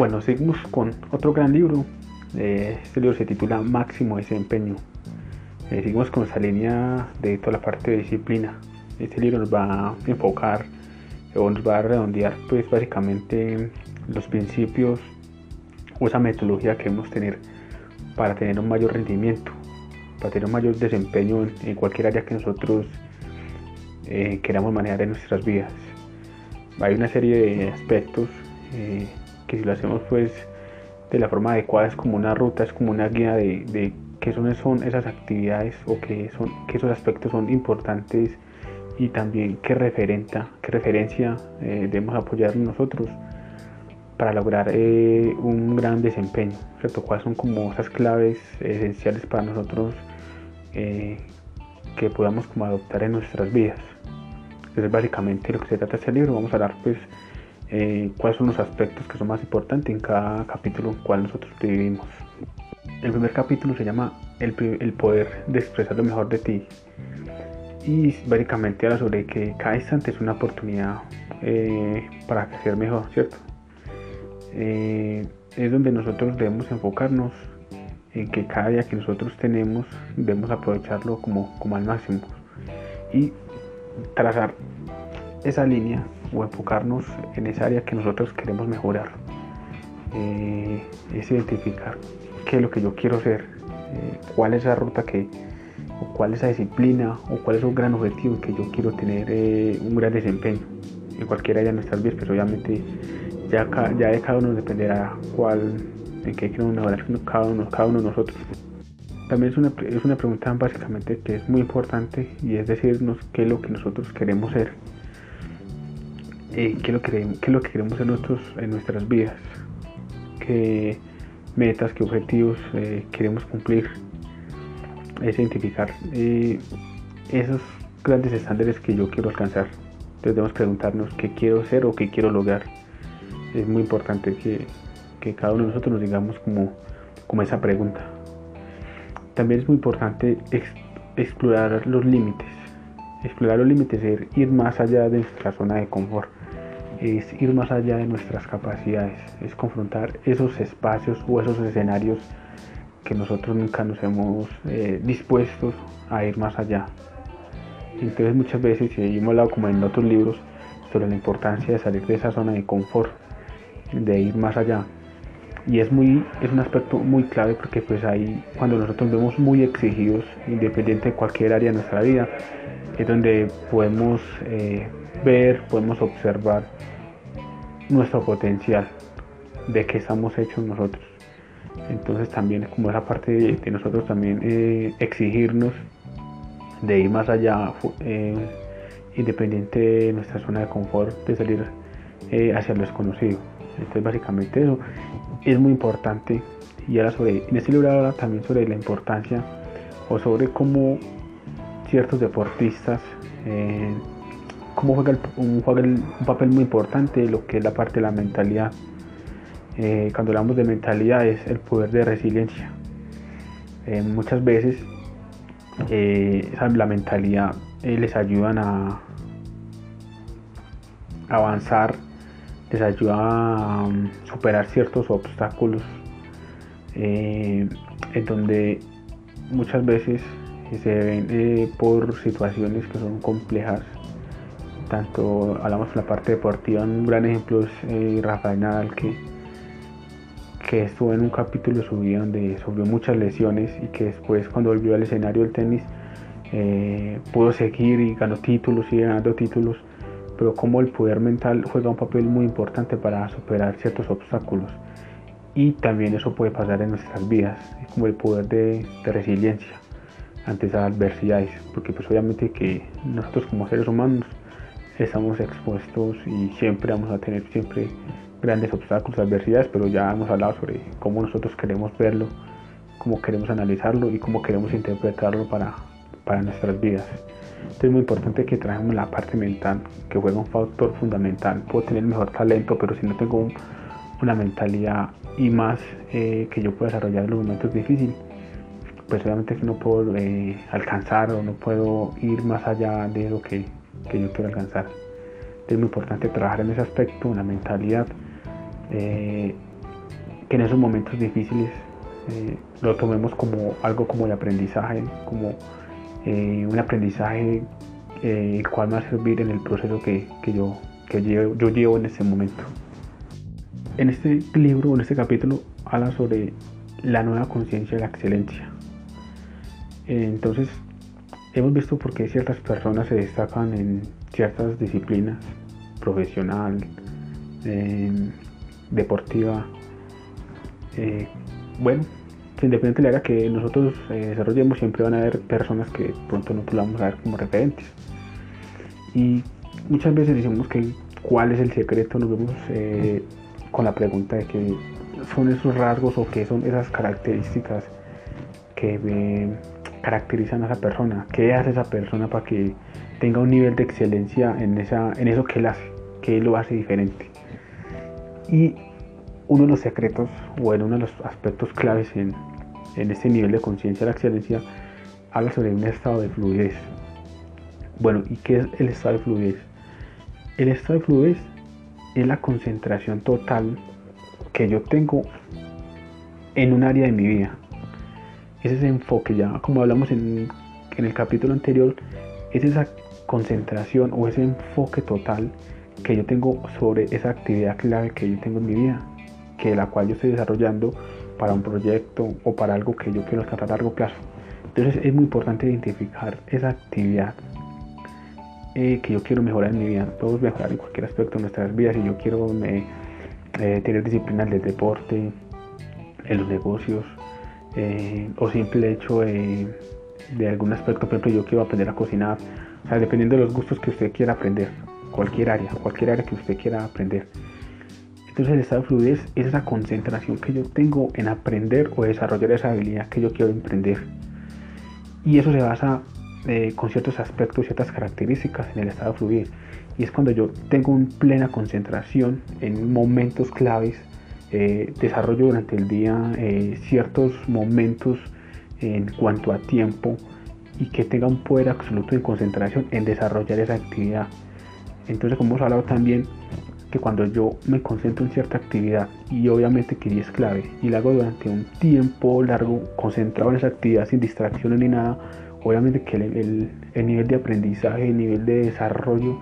Bueno, seguimos con otro gran libro. Eh, este libro se titula Máximo Desempeño. Eh, seguimos con esa línea de toda la parte de disciplina. Este libro nos va a enfocar o nos va a redondear pues básicamente los principios o esa metodología que debemos tener para tener un mayor rendimiento, para tener un mayor desempeño en, cualquier área que nosotros eh, queramos manejar en nuestras vidas. Hay una serie de aspectos que si lo hacemos pues de la forma adecuada es como una ruta, es como una guía de, de qué son, son esas actividades o qué, son, qué esos aspectos son importantes y también qué, referenta, qué referencia eh, debemos apoyar nosotros para lograr eh, un gran desempeño, ¿cierto? ¿Cuáles son como esas claves esenciales para nosotros eh, que podamos como adoptar en nuestras vidas? Entonces básicamente lo que se trata este libro, vamos a hablar pues eh, cuáles son los aspectos que son más importantes en cada capítulo cual nosotros vivimos. El primer capítulo se llama el, poder de expresar lo mejor de ti y básicamente habla sobre que cada instante es una oportunidad eh, para crecer mejor, ¿cierto? Eh, es donde nosotros debemos enfocarnos en que cada día que nosotros tenemos debemos aprovecharlo como, como al máximo y trazar esa línea o enfocarnos en esa área que nosotros queremos mejorar. Eh, es identificar qué es lo que yo quiero ser, eh, cuál es la ruta que, o cuál es la disciplina, o cuál es un gran objetivo que yo quiero tener eh, un gran desempeño en cualquier área de nuestras vidas, pero obviamente ya, ya de cada uno dependerá cuál, en qué queremos mejorar cada uno, cada uno de nosotros. También es una, es una pregunta básicamente que es muy importante y es decirnos qué es lo que nosotros queremos ser eh, qué, es lo qué lo que queremos en, nosotros, en nuestras vidas, qué metas, qué objetivos eh, queremos cumplir, es identificar eh, esos grandes estándares que yo quiero alcanzar. Entonces debemos preguntarnos qué quiero ser o qué quiero lograr. Es muy importante que, que cada uno de nosotros nos digamos como, como esa pregunta. También es muy importante explorar los límites. Explorar los límites es ir más allá de nuestra zona de confort es ir más allá de nuestras capacidades, es confrontar esos espacios o esos escenarios que nosotros nunca nos hemos eh, dispuestos a ir más allá. Entonces muchas veces, y hemos hablado como en otros libros, sobre la importancia de salir de esa zona de confort, de ir más allá. Y es, muy, es un aspecto muy clave porque pues ahí cuando nosotros vemos muy exigidos, independiente de cualquier área de nuestra vida, es donde podemos eh, ver, podemos observar nuestro potencial, de qué estamos hechos nosotros. Entonces también como esa parte de, nosotros también eh, exigirnos de ir más allá, eh, independiente de nuestra zona de confort, de salir eh, hacia lo desconocido. Entonces básicamente eso es muy importante. Y ahora sobre, en este libro habla también sobre la importancia o sobre cómo ciertos deportistas cómo juega, un, papel muy importante lo que es la parte de la mentalidad. Eh, cuando hablamos de mentalidad es el poder de resiliencia. Eh, muchas veces eh, la mentalidad les ayudan a avanzar, les ayuda a um, superar ciertos obstáculos en donde muchas veces se ven por situaciones que son complejas tanto hablamos de la parte deportiva, un gran ejemplo es eh, Rafael Nadal que, que estuvo en un capítulo de su vida donde sufrió muchas lesiones y que después cuando volvió al escenario del tenis eh, pudo seguir y ganó títulos, y ganando títulos, pero como el poder mental juega un papel muy importante para superar ciertos obstáculos. Y también eso puede pasar en nuestras vidas, como el poder de, de resiliencia ante esas adversidades, porque pues obviamente que nosotros como seres humanos estamos expuestos y siempre vamos a tener siempre grandes obstáculos, adversidades, pero ya hemos hablado sobre cómo nosotros queremos verlo, cómo queremos analizarlo y cómo queremos interpretarlo para, para nuestras vidas. Entonces es muy importante que trajemos la parte mental, que juega un factor fundamental. Puedo tener mejor talento, pero si no tengo una mentalidad y más eh, que yo pueda desarrollar en los momentos difíciles, pues obviamente no puedo eh, alcanzar o no puedo ir más allá de lo que que yo quiero alcanzar. Es muy importante trabajar en ese aspecto, una mentalidad, eh, que en esos momentos difíciles eh, lo tomemos como algo como de aprendizaje, como eh, un aprendizaje eh, el cual me va a servir en el proceso que, yo, que llevo, yo llevo en este momento. En este libro, en este capítulo, habla sobre la nueva conciencia de la excelencia. Entonces, hemos visto por qué ciertas personas se destacan en ciertas disciplinas, profesional, deportiva. bueno, independiente de la área que nosotros eh, desarrollemos, siempre van a haber personas que pronto nosotros vamos a ver como referentes. Y muchas veces decimos que cuál es el secreto, nos vemos eh, con la pregunta de que son esos rasgos o qué son esas características que eh, caracterizan a esa persona, qué hace esa persona para que tenga un nivel de excelencia en, esa, en eso que él hace, que lo hace diferente. Y uno de los secretos, o uno de los aspectos claves en, en este nivel de conciencia de la excelencia, habla sobre un estado de fluidez. Bueno, ¿y qué es el estado de fluidez? El estado de fluidez es la concentración total que yo tengo en un área de mi vida. Es ese enfoque, ya como hablamos en, en el capítulo anterior, es esa concentración o ese enfoque total que yo tengo sobre esa actividad clave que yo tengo en mi vida, que la cual yo estoy desarrollando para un proyecto o para algo que yo quiero tratar a largo plazo. Entonces es muy importante identificar esa actividad eh, que yo quiero mejorar en mi vida. Todos mejorar en cualquier aspecto de nuestras vidas. Si yo quiero eh, eh, tener disciplina del deporte, en los negocios, o simple hecho de algún aspecto, por ejemplo, yo quiero aprender a cocinar. O sea, dependiendo de los gustos que usted quiera aprender, cualquier área, cualquier área que usted quiera aprender. Entonces el estado de fluidez es esa concentración que yo tengo en aprender o desarrollar esa habilidad que yo quiero emprender. Y eso se basa eh, con ciertos aspectos, ciertas características en el estado de fluidez. Y es cuando yo tengo una plena concentración en momentos claves, eh, desarrollo durante el día eh, ciertos momentos en cuanto a tiempo y que tenga un poder absoluto de concentración en desarrollar esa actividad. Entonces, como hemos hablado también, que cuando yo me concentro en cierta actividad y obviamente que es clave y la hago durante un tiempo largo concentrado en esa actividad sin distracciones ni nada, obviamente que el, nivel de aprendizaje, el nivel de desarrollo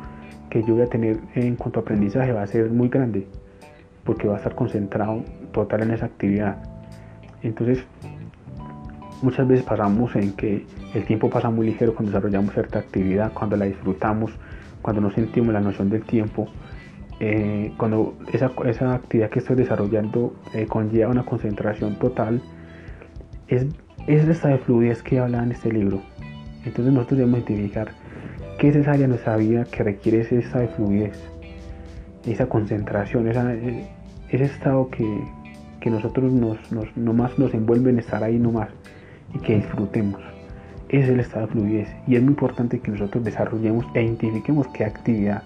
que yo voy a tener en cuanto a aprendizaje va a ser muy grande porque va a estar concentrado total en esa actividad. Entonces, muchas veces pasamos en que el tiempo pasa muy ligero cuando desarrollamos cierta actividad, cuando la disfrutamos, cuando no sentimos la noción del tiempo eh, cuando esa, esa, actividad que estoy desarrollando eh, conlleva una concentración total, es, es esta de fluidez que habla en este libro. Entonces nosotros debemos identificar qué es esa área de nuestra vida que requiere esa de fluidez, esa concentración, esa, eh, ese estado que, que nosotros nos, nos, nomás nos envuelve en estar ahí nomás y que disfrutemos. Es el estado de fluidez y es muy importante que nosotros desarrollemos e identifiquemos qué actividad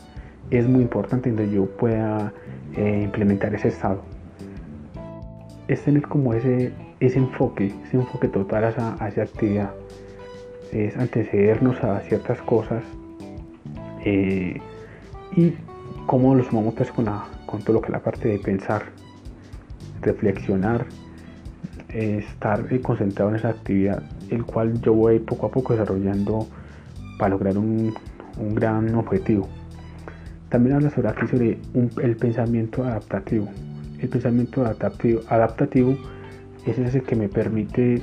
es muy importante donde yo pueda eh, implementar ese estado. Es tener como ese, ese enfoque, ese enfoque total a esa, actividad. Es antecedernos a ciertas cosas eh, y cómo lo sumamos pues con, con todo lo que es la parte de pensar, reflexionar, estar eh, concentrado en esa actividad, el cual yo voy poco a poco desarrollando para lograr un, gran objetivo. También habla sobre aquí sobre el pensamiento adaptativo. El pensamiento adaptativo, adaptativo es ese que me permite,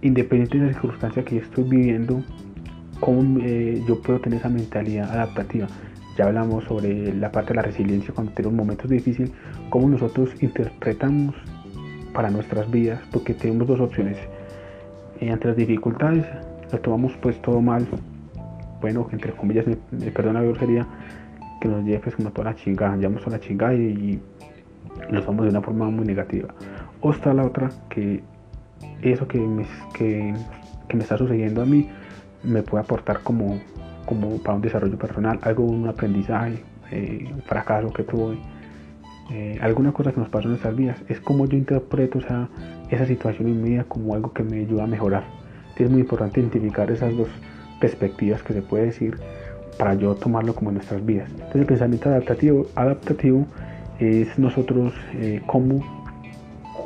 independiente de la circunstancia que yo estoy viviendo, cómo eh, yo puedo tener esa mentalidad adaptativa. Ya hablamos sobre la parte de la resiliencia cuando tenemos momentos difíciles, cómo nosotros interpretamos para nuestras vidas, porque tenemos dos opciones. Eh, ante las dificultades, lo tomamos pues todo mal, bueno, entre comillas, me, perdona la grosería, que nos lleve pues como toda la chingada, llevamos toda la chingada y, lo usamos de una forma muy negativa. O está la otra, que eso que me, que, me está sucediendo a mí me puede aportar como, como para un desarrollo personal, algo, un aprendizaje, eh, un fracaso que tuve, eh, alguna cosa que nos pasó en nuestras vidas. Es como yo interpreto esa, situación en mi vida como algo que me ayuda a mejorar. es muy importante identificar esas dos perspectivas que se puede decir para yo tomarlo como nuestras vidas. Entonces el pensamiento adaptativo, adaptativo es nosotros eh, cómo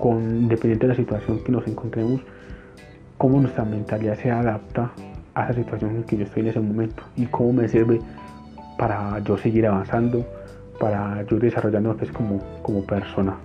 con, independiente de la situación que nos encontremos, cómo nuestra mentalidad se adapta a esa situación en que yo estoy en ese momento y cómo me sirve para yo seguir avanzando, para yo desarrollarme pues como, como persona.